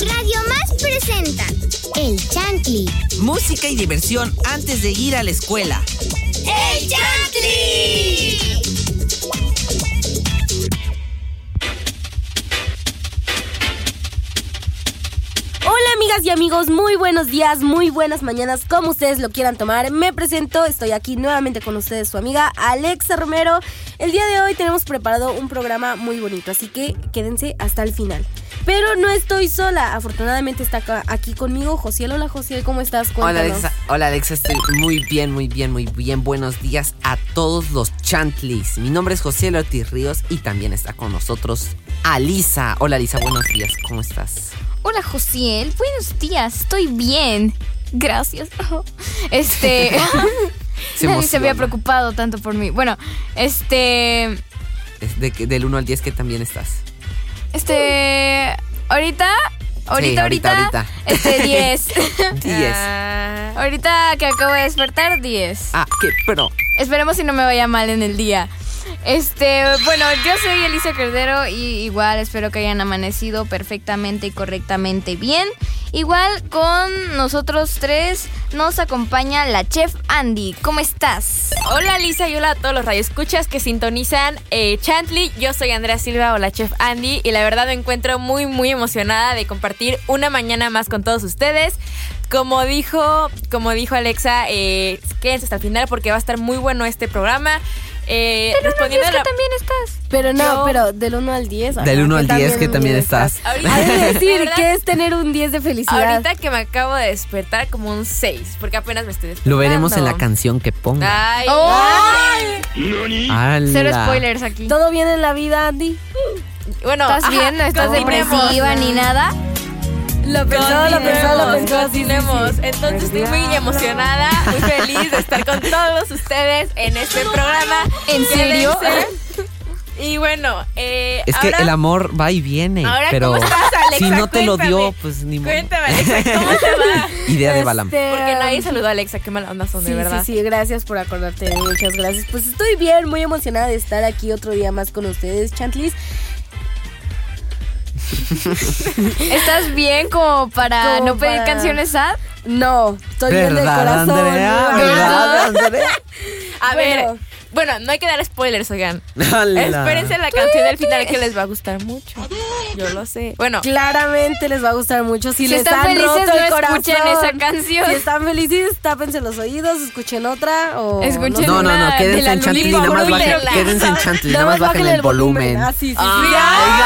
Radio Más presenta El Chantli. Música y diversión antes de ir a la escuela. ¡El Chantli! Hola amigas y amigos, muy buenos días, muy buenas mañanas, como ustedes lo quieran tomar. Me presento, estoy aquí nuevamente con ustedes, su amiga Alexa Romero. El día de hoy tenemos preparado un programa muy bonito, así que quédense hasta el final. Pero no estoy sola, afortunadamente está acá- aquí conmigo Josiel. Hola Josiel, ¿cómo estás? Hola. Alexa, hola Alexa, estoy muy bien, muy bien, muy bien. Buenos días a todos los chantlis. Mi nombre es José Ortiz Ríos y también está con nosotros Alisa. Hola Alisa, buenos días, ¿cómo estás? Hola Josiel, buenos días, estoy bien. Gracias. Este. Se Nadie se había preocupado tanto por mí. Bueno, este. Es de del 1 al 10 que también estás. Este. Ahorita. Ahorita, Sí, ahorita, ahorita. Este, 10. 10. Ah, ahorita que acabo de despertar, 10. Ah, qué pero. Esperemos si no me vaya mal en el día. Este, bueno, yo soy Elisa Cordero y igual espero que hayan amanecido perfectamente y correctamente bien. Igual con nosotros tres nos acompaña la chef Andy. ¿Cómo estás? Hola Lisa y hola a todos los radioescuchas que sintonizan eh, Chantley. Yo soy Andrea Silva o la chef Andy y la verdad me encuentro muy muy emocionada de compartir una mañana más con todos ustedes. Como dijo, como dijo Alexa, eh, quédense hasta el final porque va a estar muy bueno este programa. Eh, respondiendo a la- también estás. Pero no, Yo- pero del 1 al 10. ajá, Del 1 al que 10 que también 10 estás. Ahorita- Hay de decir verdad- que es tener un 10 de felicidad. Ahorita que me acabo de despertar como un 6 porque apenas me estoy despertando. Lo veremos en la canción que ponga. Ay, ¡Ay! ¡Hala! Cero spoilers aquí. ¿Todo bien en la vida, Andy? bueno, ¿Estás ajá, bien? ¿No estás depresiva ni nada? Lo pensó, lo pensó, lo pensó. Entonces estoy muy emocionada, muy feliz de estar con todos ustedes en este programa. ¿En serio? Y bueno, eh, Es que ahora- el amor va y viene, Ahora, pero ¿cómo estás, Alexa? si no te lo dio, pues ni modo. Cuéntame, Alexa, ¿cómo te va? Idea de Balam. Este, Porque nadie saludó a Alexa, qué mala onda son, Sí, de verdad. sí, sí, gracias por acordarte. Muchas gracias. Pues estoy bien, muy emocionada de estar aquí otro día más con ustedes, Chantlis. ¿Estás bien como para Como no pedir para- canciones sad? No, estoy bien del ¿Verdad, corazón. Andrea? ¿verdad? ¿Verdad, Andrea? A Bueno. ver, bueno, no hay que dar spoilers, oigan. Espérense la canción del final que les va a gustar mucho. Yo lo sé. Bueno, Claramente les va a gustar mucho. Si, Si les están han felices, roto el no corazón. escuchen esa canción. Si están felices, tápense los oídos, escuchen otra o Escuchen. No, no, no, Una de quédense la en Chantilly, nada más bajen, quédense en Chantilly, Nada más bajen el volumen. Ah, sí, sí, sí. Ay,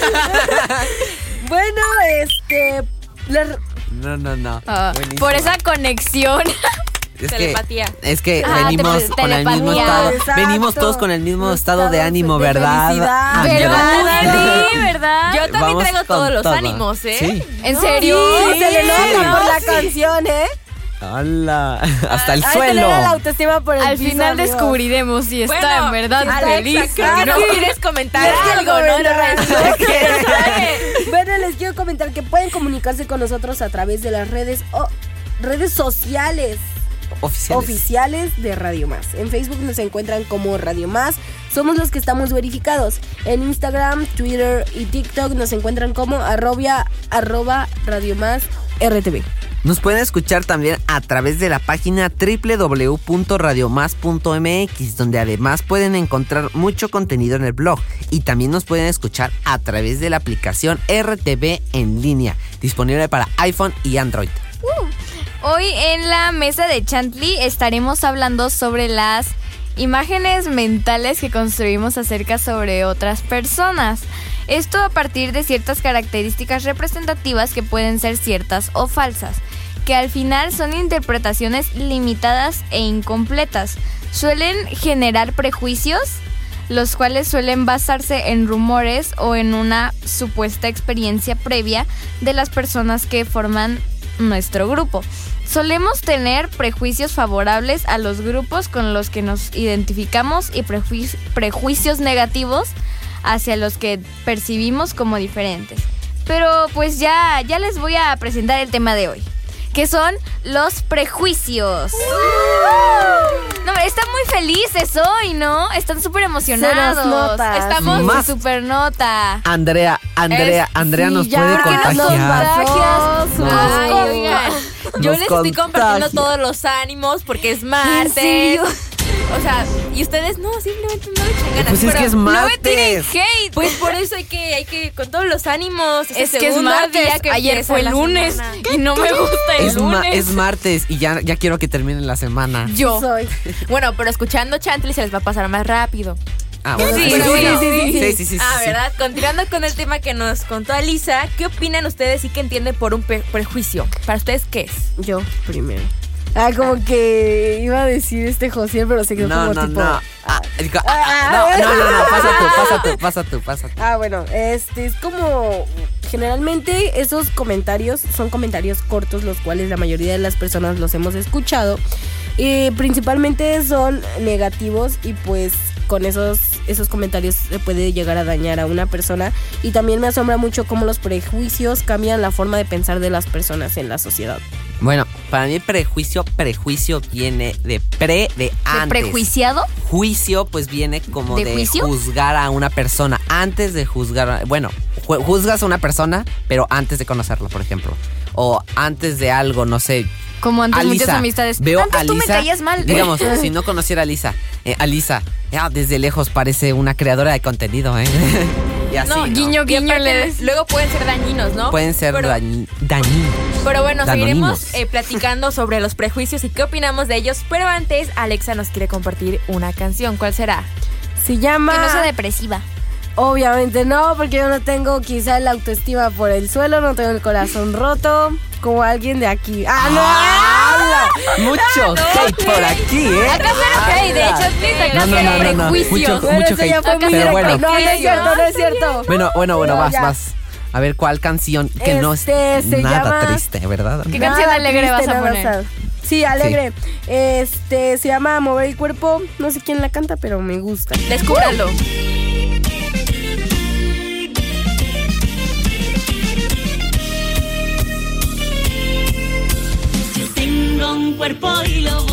Bueno, este. les- No, no, no. Ah, por esa conexión. Es que, Telepatía. es que Ah, venimos te- con el mismo estado. Exacto. Venimos todos con el mismo estado de ánimo, de ¿verdad? ¿Verdad. Andy? ¿Verdad? yo también Vamos traigo todos los todo. ánimos, ¿eh? Sí. ¿En serio? Sí, se le nota Sí. por la canción, ¿eh? Hola. Hasta el Ay, suelo. Se le da la autoestima por el Al piso, final descubriremos si está Bueno, en verdad Alexa, feliz. creo que no quieres comentar algo, ¿no? No. Bueno, les quiero comentar que pueden comunicarse con nosotros a través de las redes o redes sociales Oficiales. oficiales de Radio Más. En Facebook nos encuentran como Radio Más. Somos los que estamos verificados. En Instagram, Twitter y TikTok nos encuentran como arrobia, arroba Radio Más RTV. Nos pueden escuchar también a través de la página www.radiomás.mx, donde además pueden encontrar mucho contenido en el blog. Y también nos pueden escuchar a través de la aplicación RTV en línea, disponible para iPhone y Android. Hoy en la mesa de Chantley estaremos hablando sobre las imágenes mentales que construimos acerca sobre otras personas. Esto a partir de ciertas características representativas que pueden ser ciertas o falsas, que al final son interpretaciones limitadas e incompletas. Suelen generar prejuicios, los cuales suelen basarse en rumores o en una supuesta experiencia previa de las personas que forman nuestro grupo. Solemos tener prejuicios favorables a los grupos con los que nos identificamos y prejuici- prejuicios negativos hacia los que percibimos como diferentes. Pero pues ya, ya les voy a presentar el tema de hoy. que son los prejuicios. No, están muy felices hoy, ¿no? Están súper emocionados. Se nos nota. Estamos Más. en super nota. Andrea, Andrea, Es- Andrea sí, nos ya, puede ¿por qué nos contagiar. contagias? No. Ay, oigan, yo les estoy compartiendo todos los ánimos porque es martes. serio? O sea, y ustedes no, simplemente no le echan ganas. Pues es pero- que es No me tiren martes. hate. Pues por eso hay que, hay que, con todos los ánimos. es que es martes. día que Ayer fue lunes y no me gusta el Es, ma- lunes. es martes y ya, ya quiero que termine la semana. Yo. Soy. Bueno, pero escuchando Chantley se les va a pasar más rápido. Ah, bueno, Sí, sí, bueno. sí, sí, sí, sí, sí, sí, ah, sí. ¿verdad? Continuando con el tema que nos contó Alisa, ¿qué opinan ustedes y qué entienden por un prejuicio? ¿Para ustedes qué es? Yo primero. Ah, como que iba a decir este José, pero se quedó No, como no, tipo. no. Ah, digo, ah, no, no, no, no, pasa tú, pasa tú, pasa tú, pasa tú. Ah, bueno, este es como generalmente esos comentarios son comentarios cortos, los cuales la mayoría de las personas los hemos escuchado. Y principalmente son negativos y pues con esos, esos comentarios se puede llegar a dañar a una persona. Y también me asombra mucho cómo los prejuicios cambian la forma de pensar de las personas en la sociedad. Bueno, para mí prejuicio, prejuicio viene de pre, de ¿De antes. prejuiciado? Juicio, pues viene como ¿De de, juzgar a una persona. Antes de juzgar, bueno, ju- juzgas a una persona, pero antes de conocerla, por ejemplo. O antes de algo, no sé. Como antes muchas Alisa, amistades. Veo antes a tú me caías mal. Digamos, si no conociera a Lisa, eh, Alisa, ya desde lejos parece una creadora de contenido, ¿eh? y así. no, ¿no? guiño, guiño. le luego pueden ser dañinos, ¿no? Pueden ser Pero- dañi- dañinos. Pero bueno, Danonimos. seguiremos eh, platicando sobre los prejuicios y qué opinamos de ellos. Pero antes, Alexa nos quiere compartir una canción. ¿Cuál será? Se llama... Que no sea depresiva. Obviamente no, porque yo no tengo quizá la autoestima por el suelo, no tengo el corazón roto, como alguien de aquí. ¡Ah, no! Mucho hate por aquí, ¿eh? Acá cero hate, de hecho, please, acá No, no, no, no, no. prejuicios. Mucho- Bueno, ya hate, fue muy pero bueno. No, no es cierto, no es cierto. Bueno, bueno, bueno, No, vas, ya. vas. A ver cuál canción que no es Este, se nada llama- triste, ¿verdad? ¿Qué canción Nada alegre vas a poner? Sí, alegre. Este, se llama Mover el Cuerpo. No sé quién la canta, pero me gusta. Descúbralo. Cuerpo y lo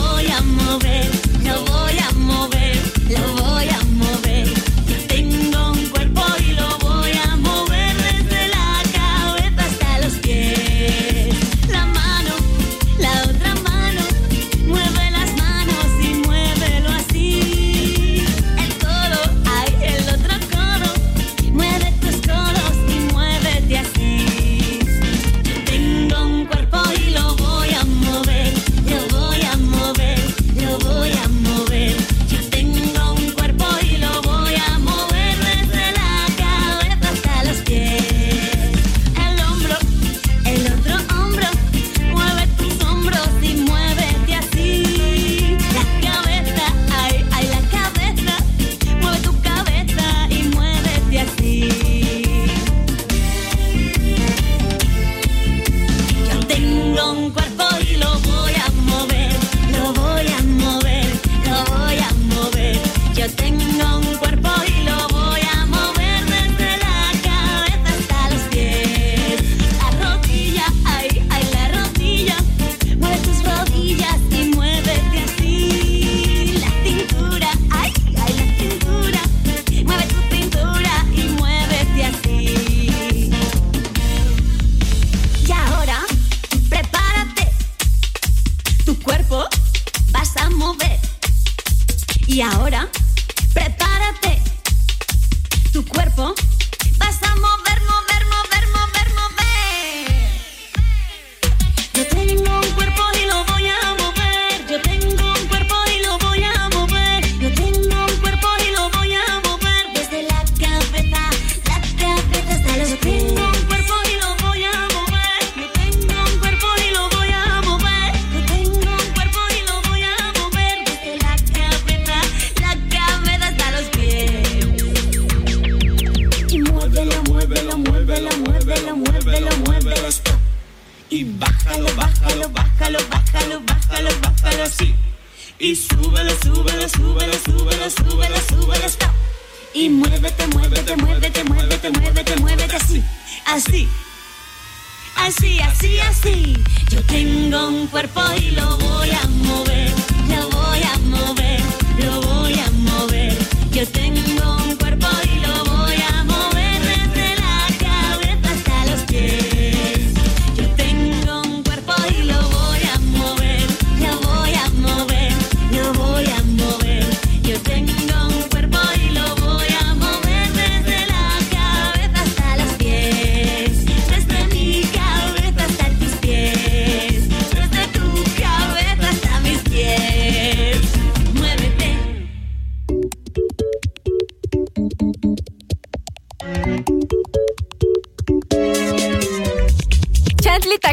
así, así, así, así. Yo tengo un cuerpo y lo voy a mover, lo voy a mover, lo voy a mover. Yo tengo un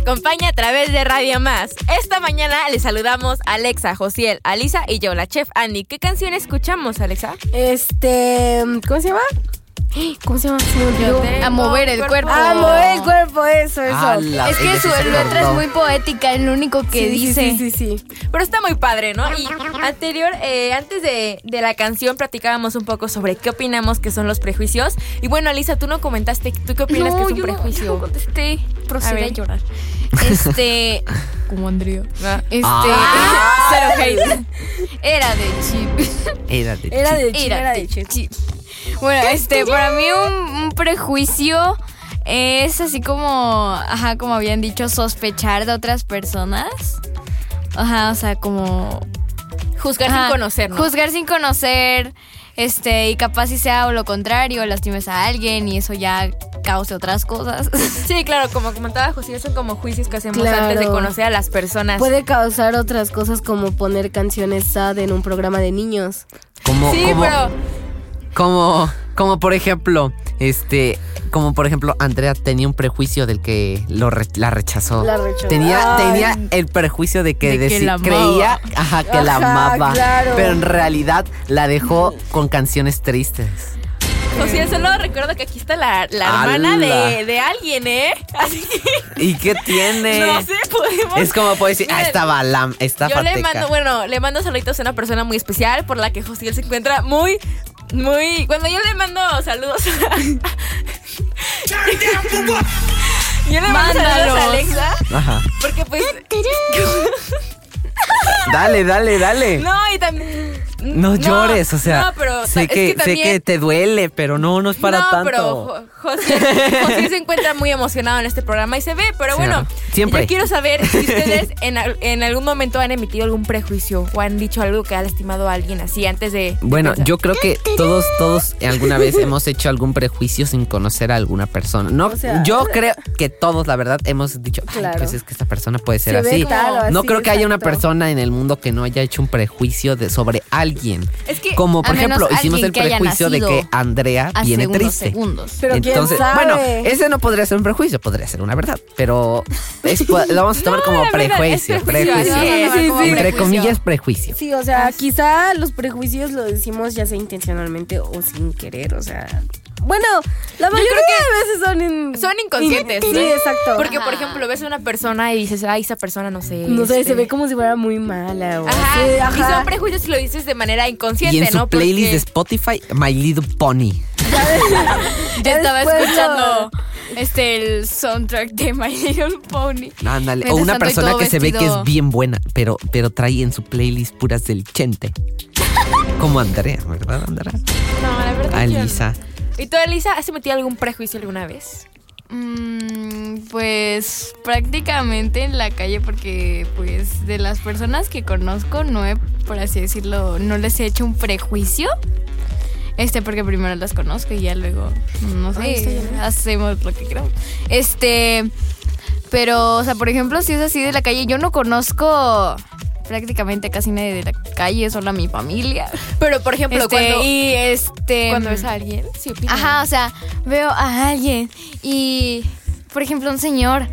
acompaña a través de Radio Más. Esta mañana le saludamos a Alexa, Josiel, Alisa y yo, la chef Andy. ¿Qué canción escuchamos, Alexa? Este. ¿Cómo se llama? ¿Cómo se llama? Se me olvidó. A mover el cuerpo. Ah, mover el cuerpo, eso, eso. Ala, Es que su letra es muy poética, es lo único que Sí, dice. Sí, sí, sí. Pero está muy padre, ¿no? Y anterior, eh, antes de, de la canción, platicábamos un poco sobre qué opinamos que son los prejuicios. Y bueno, Alisa, tú no comentaste, ¿tú qué opinas que es un yo no- prejuicio? yo no contesté. A Procede a, ver. llorar. Este. como Andrea. Este. Ah. Cero hate. Era de chip. Era de Era de chip. chip, era de chip. Bueno, este, para mí un, un prejuicio es así como, ajá, como habían dicho, sospechar de otras personas. Ajá, o sea, como Juzgar Ajá, sin conocer, ¿no? Juzgar sin conocer, este, y capaz si sea o lo contrario, lastimes a alguien y eso ya cause otras cosas. Sí, claro, como comentaba José, son como juicios que hacemos Claro. antes de conocer a las personas. Puede causar otras cosas como poner canciones sad en un programa de niños. Como, Sí, como, pero como, como por ejemplo, este, como por ejemplo, Andrea tenía un prejuicio del que lo re- la rechazó. La rechazó. Tenía, Ay. tenía el prejuicio de que, De que deci- creía ajá, que la amaba. claro. Pero en realidad la dejó con canciones tristes. José, solo recuerdo que aquí está la, la hermana de, de alguien, ¿eh? Así que ¿Y qué tiene? no sé, podemos. Es como puede decir, ah, estaba lam, está Yo le mando, bueno, le mando saluditos a una persona muy especial por la que José se encuentra muy, muy. Cuando yo le mando saludos a. yo le mando saludos a. Alexa. Ajá. Porque pues. Dale, dale, dale. No, y también. No, llores, o sea, No, pero sé, es que, sé también- que te duele, pero no, no es para no, tanto. pero Jo- José, José se encuentra muy emocionado en este programa y se ve, pero Sí, bueno. Siempre. yo quiero saber si ustedes en, en algún momento han emitido algún prejuicio o han dicho algo que ha lastimado a alguien así antes de... Bueno, pensar. yo creo que todos, todos alguna vez hemos hecho algún prejuicio sin conocer a alguna persona. No, O sea- yo creo que todos, la verdad, hemos dicho, "Ay, Claro. pues es que esta persona puede ser Se así. no así, creo que haya una persona en el mundo que no haya hecho un prejuicio de sobre alguien. Es que... Como por ejemplo, hicimos alguien el prejuicio de que Andrea viene triste. segundos. Pero quién Entonces, sabe. bueno, ese no podría ser un prejuicio, podría ser una verdad, pero es- lo vamos a tomar No, como prejuicio. Sí, Entre prejuicio. comillas, prejuicio. Sí, o sea, quizá los prejuicios lo decimos ya sea intencionalmente o sin querer, o sea. Bueno, la mayoría de veces son in- Son inconscientes, in- ¿no? Sí, exacto. Porque, por ejemplo, ves a una persona y dices, ay, esa persona no sé. no sé, este, se ve como si fuera muy mala o Ajá, así, y ajá. son prejuicios si lo dices de manera inconsciente, Y en su ¿no? playlist de Spotify, My Little Pony. Ya estaba lo- escuchando este el soundtrack de My Little Pony. Ándale. O una y persona que se ve que es bien buena, pero, pero trae en su playlist puras del chente. Como Andrea, ¿verdad, Andrea? No, la verdad. yo. Alisa. ¿Y tú, Elisa, has emitido algún prejuicio alguna vez? Mm, pues prácticamente en la calle porque pues de las personas que conozco no he, por así decirlo, no les he hecho un prejuicio. Este, porque primero las conozco y ya luego, no sé, hacemos lo que queramos. Este, pero, o sea, por ejemplo, si es así de la calle, yo no conozco prácticamente casi nadie de la calle, solo a mi familia. Pero, por ejemplo, Este, cuando, y este cuando ves a alguien, sí opinas. Ajá, o sea, veo a alguien y, por ejemplo, un señor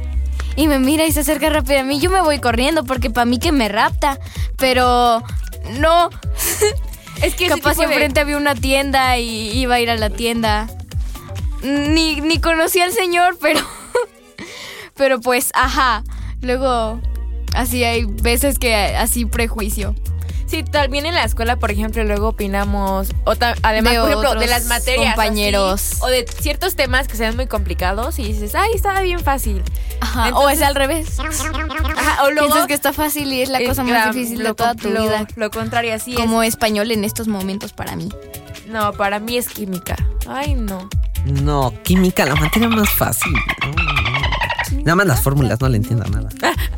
y me mira y se acerca rápido a mí, yo me voy corriendo porque para mí que me rapta, pero no. Es que Capaz de- enfrente había una tienda y iba a ir a la tienda. Ni, ni conocí al señor, pero. Pero pues, ajá. Luego, así hay veces que así prejuicio. Sí, también en la escuela, por ejemplo, luego opinamos, o ta- además, De por ejemplo, de otros las materias. compañeros. así, o de ciertos temas que se ven muy complicados y dices, ay, estaba bien fácil. Ajá, o es al revés. Ajá, o luego. Piensas que está fácil y es la cosa más difícil de toda tu lo- vida. Lo contrario, así Como español en estos momentos para mí. No, para mí es química. Ay, no. No, química, la materia más fácil. No. Nada más las fórmulas, no le entiendo nada.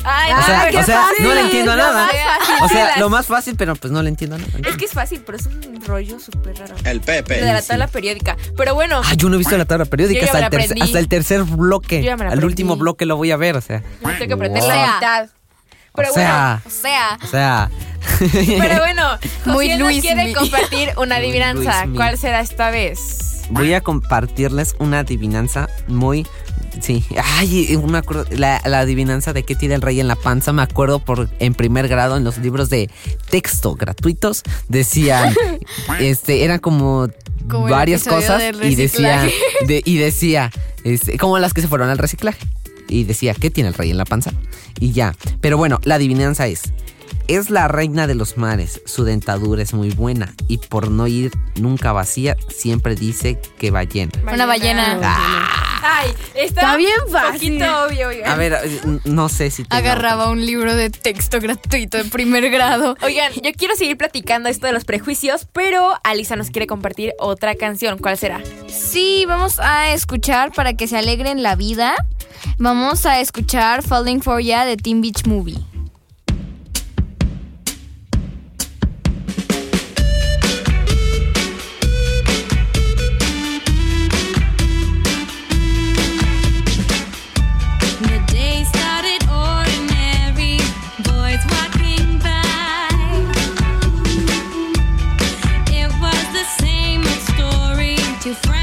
Ay, O sea, qué o sea fácil. no le entiendo Lo nada. fácil O sea, lo más fácil, pero pues no le entiendo nada. Es que es fácil, pero es un rollo súper raro. El Pepe. de la tabla periódica. Pero bueno, Ah, yo no he visto la tabla periódica Yo hasta el, tercer, hasta el tercer bloque. Yo ya me la Al último bloque lo voy a ver, o sea. tengo que aprender Wow. la mitad. Pero o sea, O sea, o sea. bueno, pero bueno, Muy Luis quiere Mi. compartir una adivinanza. ¿Cuál será esta vez? Voy a compartirles una adivinanza muy. Sí, ay, me acuerdo. La, la adivinanza de qué tiene el rey en la panza. Me acuerdo por en primer grado en los libros de texto gratuitos. Decían, este, eran como, varias cosas y decía, de- y decía, este, como las que se fueron al reciclaje. Y decía, ¿qué tiene el rey en la panza? Y ya. Pero bueno, la adivinanza es. Es la reina de los mares, su dentadura es muy buena y por no ir nunca vacía siempre dice que va llena. una ballena. Ay, está, Está bien un fácil. poquito obvio. oigan. A ver, no sé si Agarraba un libro de texto gratuito de primer grado. Oigan, yo quiero seguir platicando esto de los prejuicios, pero Alisa nos quiere compartir otra canción. ¿Cuál será? Sí, vamos a escuchar para que se alegren la vida. Vamos a escuchar Falling for Ya de Teen Beach Movie. friends.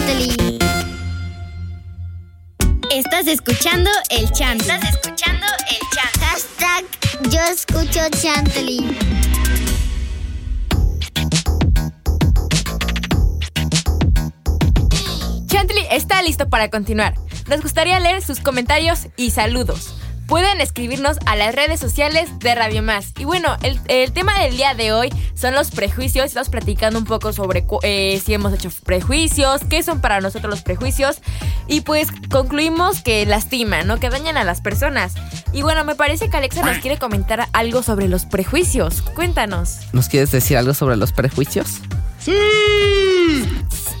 Chantley. Estás escuchando el chant. Estás escuchando el chant. Hashtag yo escucho Chantley. Chantley está listo para continuar. Nos gustaría leer sus comentarios y saludos. Pueden escribirnos a las redes sociales de Radio Más. Y bueno, el, tema del día de hoy son los prejuicios. Estamos platicando un poco sobre eh, si hemos hecho prejuicios, qué son para nosotros los prejuicios. Y pues concluimos que lastiman, ¿no? Que dañan a las personas. Y bueno, me parece que Alexa nos quiere comentar algo sobre los prejuicios. Cuéntanos. ¿Nos quieres decir algo sobre los prejuicios? ¡Sí!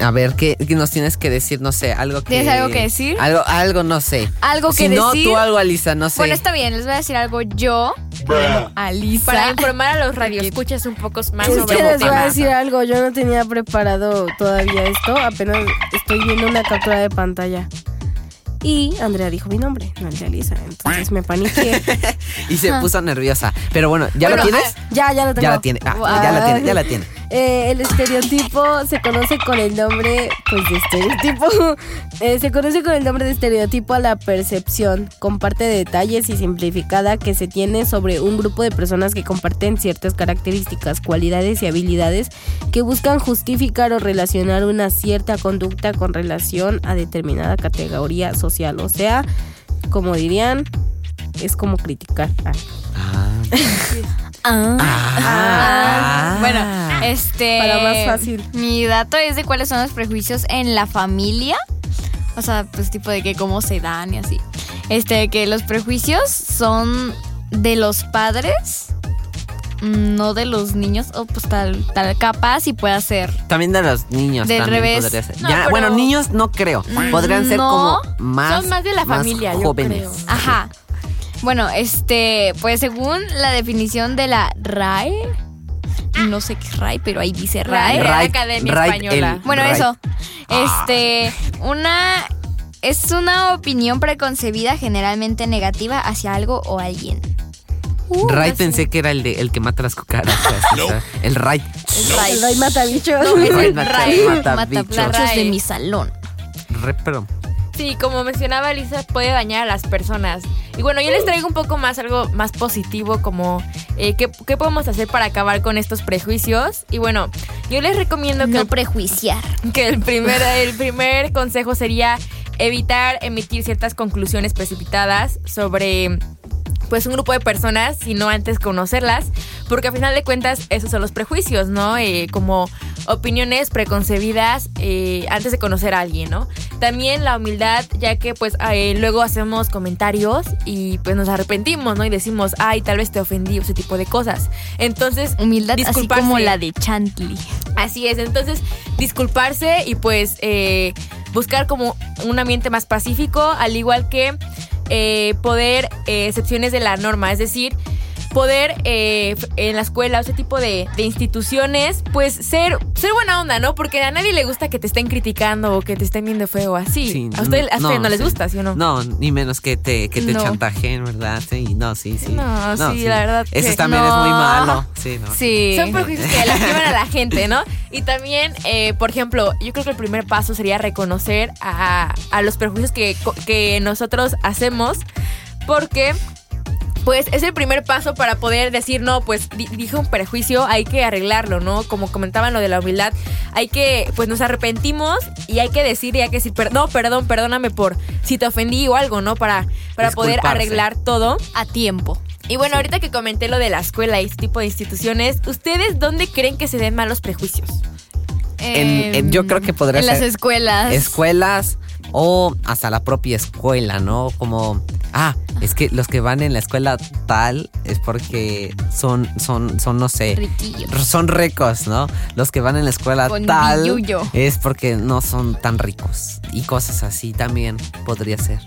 A ver, ¿qué, qué nos tienes que decir? No sé, algo que... ¿Tienes algo que decir? Algo, algo no sé. Algo que si no, decir. tú algo, Alisa, no sé. Bueno, está bien, les voy a decir algo yo. Alisa. Para informar a los radioescuchas un poco más Es sobre que les voy a decir algo, yo no tenía preparado todavía esto, apenas estoy viendo una captura de pantalla. Y Andrea dijo mi nombre, no el de Alisa, entonces me paniqué. Y se puso nerviosa. Pero bueno, ¿ya Bueno, lo tienes? ah, Ya, ya lo tengo. Ya la tiene. Ah, ya la tiene, ya la tiene. Eh, el estereotipo se conoce con el nombre, pues de estereotipo. Eh, se conoce con el nombre de estereotipo a la percepción. Comparte detalles y simplificada que se tiene sobre un grupo de personas que comparten ciertas características, cualidades y habilidades que buscan justificar o relacionar una cierta conducta con relación a determinada categoría social. O sea, como dirían, es como criticar. Ah. Ah. Ah. Bueno, este. Para más fácil. Mi dato es de cuáles son los prejuicios en la familia. O sea, pues tipo de que cómo se dan y así. Este, que los prejuicios son de los padres, no de los niños. O pues tal, tal capaz y puede ser. También de los niños. Del también revés. podría ser. No, Ya, pero- Bueno, niños no creo. Podrían ser No. como más. Son más de la familia, yo jóvenes. creo. Ajá. Bueno, este, pues según la definición de la RAE, no sé qué es RAE, pero ahí dice La RAE. Right, Academia Española. el- Bueno, eso. Este, una es una opinión preconcebida generalmente negativa hacia algo o alguien. Ray pensé que era el de el que mata las cucarachas. o sea, el Ray. El Ray mata bichos. Ray mata, Ray mata mata bichos. bichos de Ray. mi salón. Re, pero- Sí, como mencionaba Lisa, puede dañar a las personas. Y bueno, yo les traigo un poco más algo más positivo, como eh, ¿qué, qué podemos hacer para acabar con estos prejuicios. Y bueno, yo les recomiendo que, No prejuiciar. que el, primer, el primer consejo sería evitar emitir ciertas conclusiones precipitadas sobre pues un grupo de personas, sino antes conocerlas, porque a final de cuentas esos son los prejuicios, ¿no? Eh, como opiniones preconcebidas eh, antes de conocer a alguien, ¿no? También la humildad, ya que pues eh, luego hacemos comentarios y pues nos arrepentimos, ¿no? Y decimos, ay, tal vez te ofendí, o ese tipo de cosas. Entonces, Humildad así disculparse. como la de Chantley. Así es, entonces disculparse y pues eh, buscar como un ambiente más pacífico, al igual que eh, poder eh, excepciones de la norma, es decir, poder eh, en la escuela, ese tipo de, de instituciones, pues ser, ser buena onda, ¿no? Porque a nadie le gusta que te estén criticando o que te estén viendo feo así. Sí, a ustedes a no, ustedes no, les sí. gusta, ¿sí o no? No, ni menos que te, que te No. chantajeen, ¿verdad? Sí, no, sí, sí. No, sí, la verdad Eso que también es no. muy malo. Sí, no. Sí. Son prejuicios que lastiman a la gente, ¿no? Y también, eh, por ejemplo, yo creo que el primer paso sería reconocer a, a los prejuicios que, que nosotros hacemos, porque pues es el primer paso para poder decir, no, pues di- dije un prejuicio, hay que arreglarlo, ¿no? Como comentaban lo de la humildad, hay que, pues nos arrepentimos y hay que decir, y hay que decir, "Per- no, perdón, perdóname por si te ofendí o algo, ¿no? Para, para poder arreglar todo. A tiempo. Y bueno, ahorita que comenté lo de la escuela y este tipo de instituciones, ¿ustedes dónde creen que se den malos prejuicios? En- en- yo creo que podría En las ser escuelas. Escuelas o hasta la propia escuela, ¿no? Como, ah, es que los que van en la escuela tal es porque son, son, son, no sé, Riquillos. son ricos, ¿no? Los que van en la escuela Con tal es porque no son tan ricos. Y cosas así también podría ser.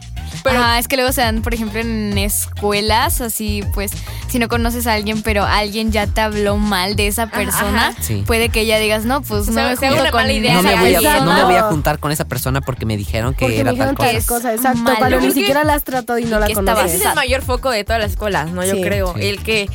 Pero- Ajá, es que luego se dan, por ejemplo, en escuelas, así pues, si no conoces a alguien, pero alguien ya te habló mal de esa persona, ajá. Sí. puede que ya digas, no, pues O no me junto con idea No me, voy a, no me voy a juntar con esa persona porque me dijeron que Porque era me tal dijeron cosa. tal es cosa, exacto, malo. cuando ni siquiera la has tratado y no la conoces. Ese es el mayor foco de todas las escuelas, ¿no? Yo Sí. creo. Sí. El que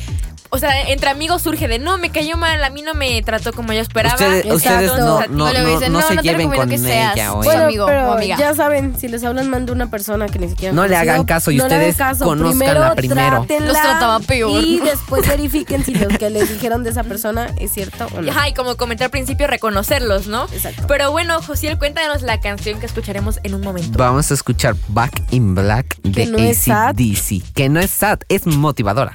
o sea, entre amigos surge de no, me cayó mal, a mí no me trató como yo esperaba. Ustedes, ustedes no, Entonces, no, no- dicen, no "No, se lleven recomiendo con que seas ella amigo pero o amiga. ya saben, si les hablan mal de una persona que ni siquiera No le hagan caso y no le hagan ustedes caso. conózcanla primero. trátenla Los trataba peor. Y después verifiquen si lo que les dijeron de esa persona es cierto o no. Ajá, y como comenté al principio, reconocerlos, ¿no? Exacto. Pero bueno, Josiel, cuéntanos la canción que escucharemos en un momento. Vamos a escuchar Back in Black de. ACDC. Que no es sad, es motivadora.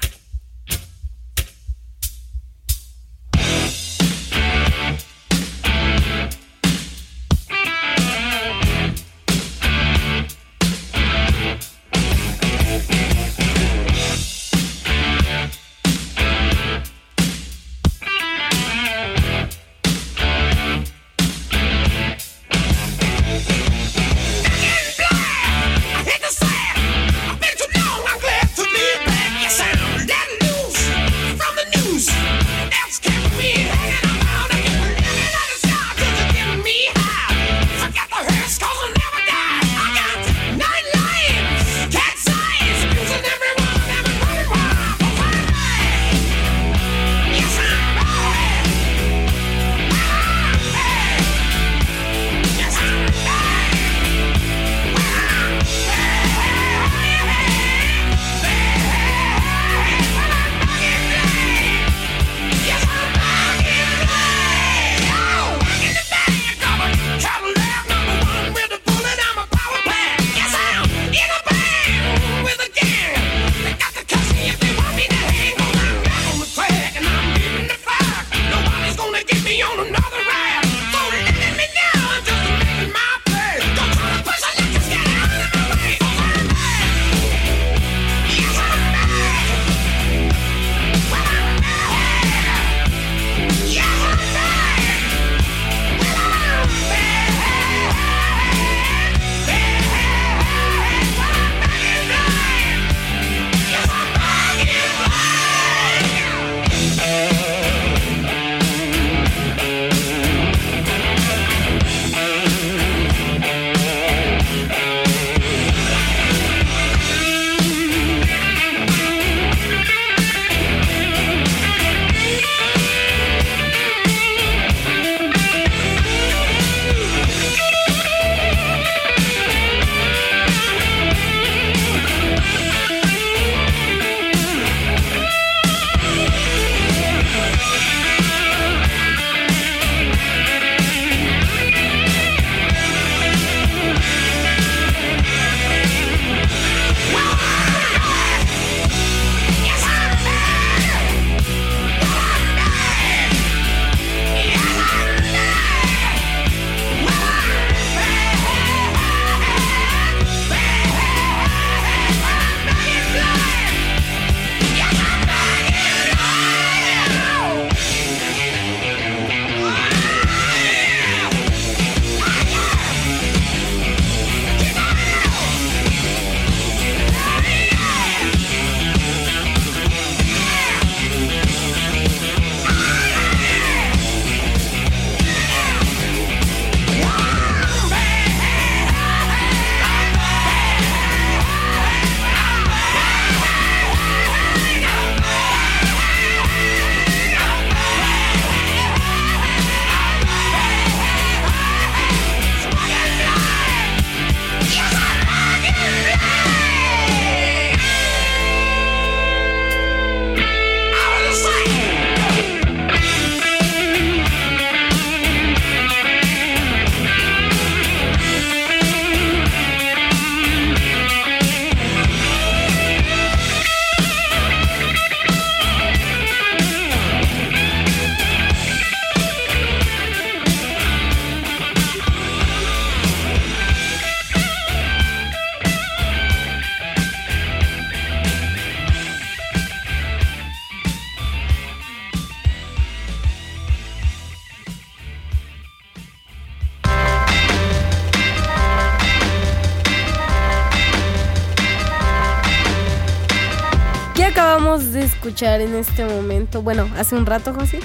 Escuchar en este momento? Bueno, hace un rato, José.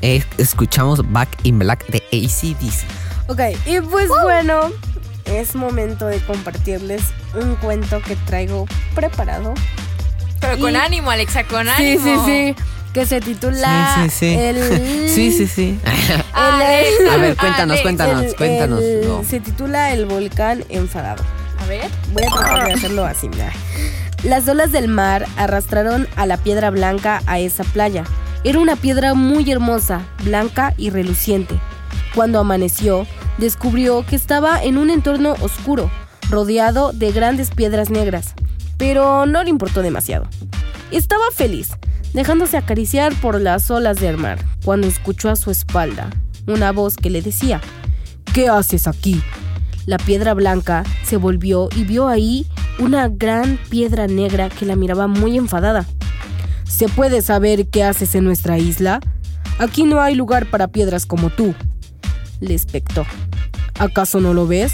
Eh, escuchamos Back in Black de ACDC. Ok, y pues bueno, es momento de compartirles un cuento que traigo preparado. Pero con Y- ánimo, Alexa, con Sí, ánimo. sí, sí. que se titula Sí, sí, sí. el Sí, sí, sí. Ah, el- A ver, ah, cuéntanos, de- cuéntanos, el- cuéntanos. el- no. Se titula El volcán enfadado. A ver. Voy a tratar de hacerlo así, mira. Las olas del mar arrastraron a la piedra blanca a esa playa. Era una piedra muy hermosa, blanca y reluciente. Cuando amaneció, descubrió que estaba en un entorno oscuro, rodeado de grandes piedras negras, pero no le importó demasiado. Estaba feliz, dejándose acariciar por las olas del mar, cuando escuchó a su espalda una voz que le decía, ¿Qué haces aquí? La piedra blanca se volvió y vio ahí una gran piedra negra que la miraba muy enfadada. ¿Se puede saber qué haces en nuestra isla? Aquí no hay lugar para piedras como tú. Le espectó. ¿Acaso no lo ves?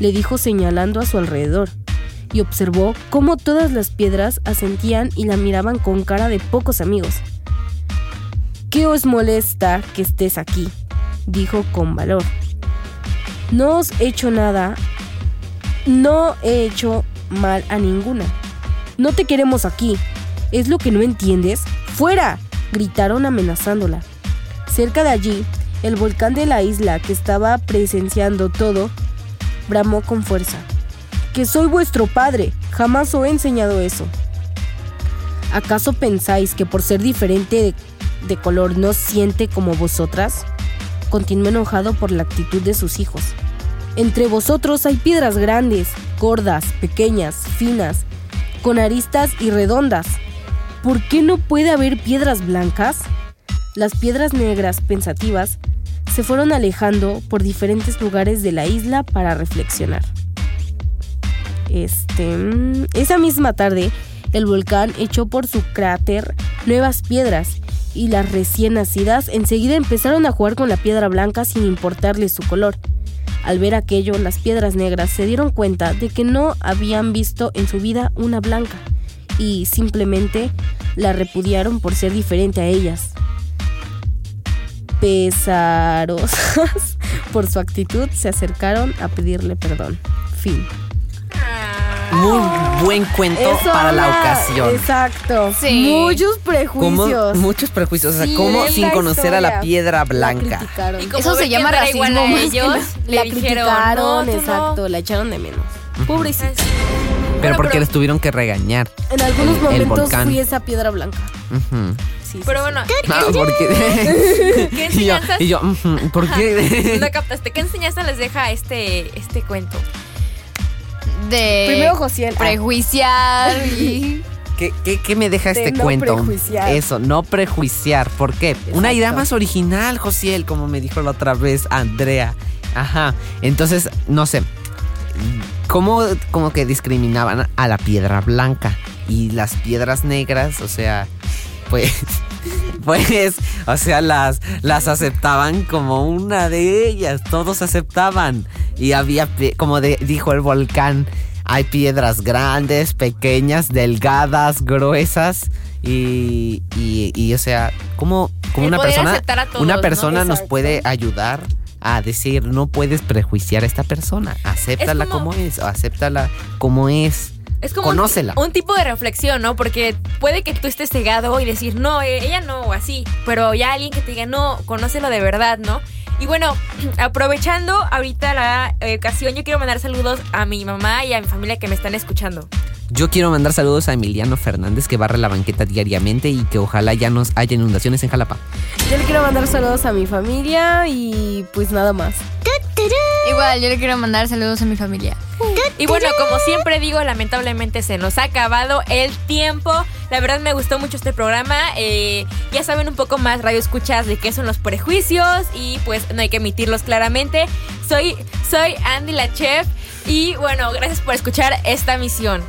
Le dijo señalando a su alrededor, y observó cómo todas las piedras asentían y la miraban con cara de pocos amigos. ¿Qué os molesta que estés aquí? dijo con valor. No os he hecho nada. No he hecho mal a ninguna. No te queremos aquí. ¿Es lo que no entiendes? ¡Fuera! gritaron amenazándola. Cerca de allí, el volcán de la isla que estaba presenciando todo, bramó con fuerza. Que soy vuestro padre. Jamás os he enseñado eso. ¿Acaso pensáis que por ser diferente de, de color no siente como vosotras? Continuó enojado por la actitud de sus hijos. Entre vosotros hay piedras grandes, gordas, pequeñas, finas, con aristas y redondas. ¿Por qué no puede haber piedras blancas? Las piedras negras, pensativas, se fueron alejando por diferentes lugares de la isla para reflexionar. Este, mm, esa misma tarde, el volcán echó por su cráter nuevas piedras y las recién nacidas enseguida empezaron a jugar con la piedra blanca sin importarle su color. Al ver aquello, las piedras negras se dieron cuenta de que no habían visto en su vida una blanca y simplemente la repudiaron por ser diferente a ellas. Pesarosas por su actitud, se acercaron a pedirle perdón. Fin. Muy buen cuento Eso para la ocasión. Exacto. Sí. Muchos Como prejuicios. muchos prejuicios, o sea, Sí, como sin la conocer a la historia. piedra La blanca. como Eso se llama no racismo a ellos, le la dijeron, criticaron, "No, tú no". exacto, la echaron de menos. Pobrecita. Pero Bueno, porque pero- les tuvieron que regañar. En algunos El- el momentos volcán. fui esa piedra blanca. Ujú. Sí, sí, Pero sí. bueno, Ah, porque... ¿qué y yo, enseñanzas? y yo, ¿por qué? no captaste. ¿Qué enseñanza les deja este, este cuento? De Primero Josiel. ah, prejuiciar y ¿Qué, qué, qué me deja De este no cuento? prejuiciar. Eso, no prejuiciar. ¿Por qué? Una idea más original, Josiel, como me dijo la otra vez Andrea. Ajá. Entonces, no sé. ¿Cómo como que discriminaban a la piedra blanca? Y las piedras negras, o sea, pues. Pues, o sea, las, las aceptaban como una de ellas. Todos aceptaban. Y había, como de- dijo el volcán, hay piedras grandes, pequeñas, delgadas, gruesas. Y, y, y, o sea, como, como una persona, todos, una ¿no? persona nos Exacto. puede ayudar a decir, no puedes prejuiciar a esta persona. Acéptala Es como- como es, o acéptala como es. Es como un- Conócela. Un, tipo de reflexión, ¿no? Porque puede que tú estés cegado y decir, no, eh, ella no, o así. Pero ya alguien que te diga, no, conócelo de verdad, ¿no? Y bueno, aprovechando ahorita la ocasión, yo quiero mandar saludos a mi mamá y a mi familia que me están escuchando. Yo quiero mandar saludos a Emiliano Fernández que barre la banqueta diariamente y que ojalá ya nos haya inundaciones en Jalapa. Yo le quiero mandar saludos a mi familia y pues nada más. Igual yo le quiero mandar saludos a mi familia. Y bueno, como siempre digo, lamentablemente se nos ha acabado el tiempo. La verdad me gustó mucho este programa. Eh, ya saben un poco más, radio escuchas, de qué son los prejuicios y pues no hay que emitirlos claramente. Soy, soy Andy la chef y bueno, gracias por escuchar esta misión.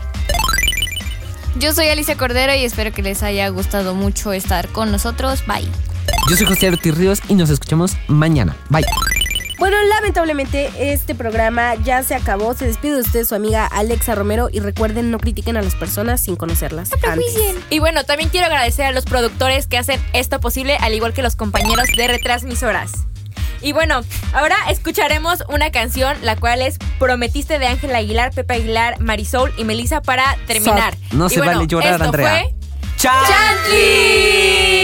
Yo soy Alicia Cordero y espero que les haya gustado mucho estar con nosotros. Bye. Yo soy José Ortiz Ríos y nos escuchamos mañana. Bye. Bueno, lamentablemente este programa ya se acabó. Se despide de usted su amiga Alexa Romero y recuerden no critiquen a las personas sin conocerlas. antes. Y bueno, también quiero agradecer a los productores que hacen esto posible, al igual que los compañeros de retransmisoras. Y bueno, ahora escucharemos una canción, la cual es Prometiste de Ángela Aguilar, Pepe Aguilar, Marisol y Melissa para terminar. No Y se bueno, vale llorar, esto Andrea. Fue. ¡Chantley!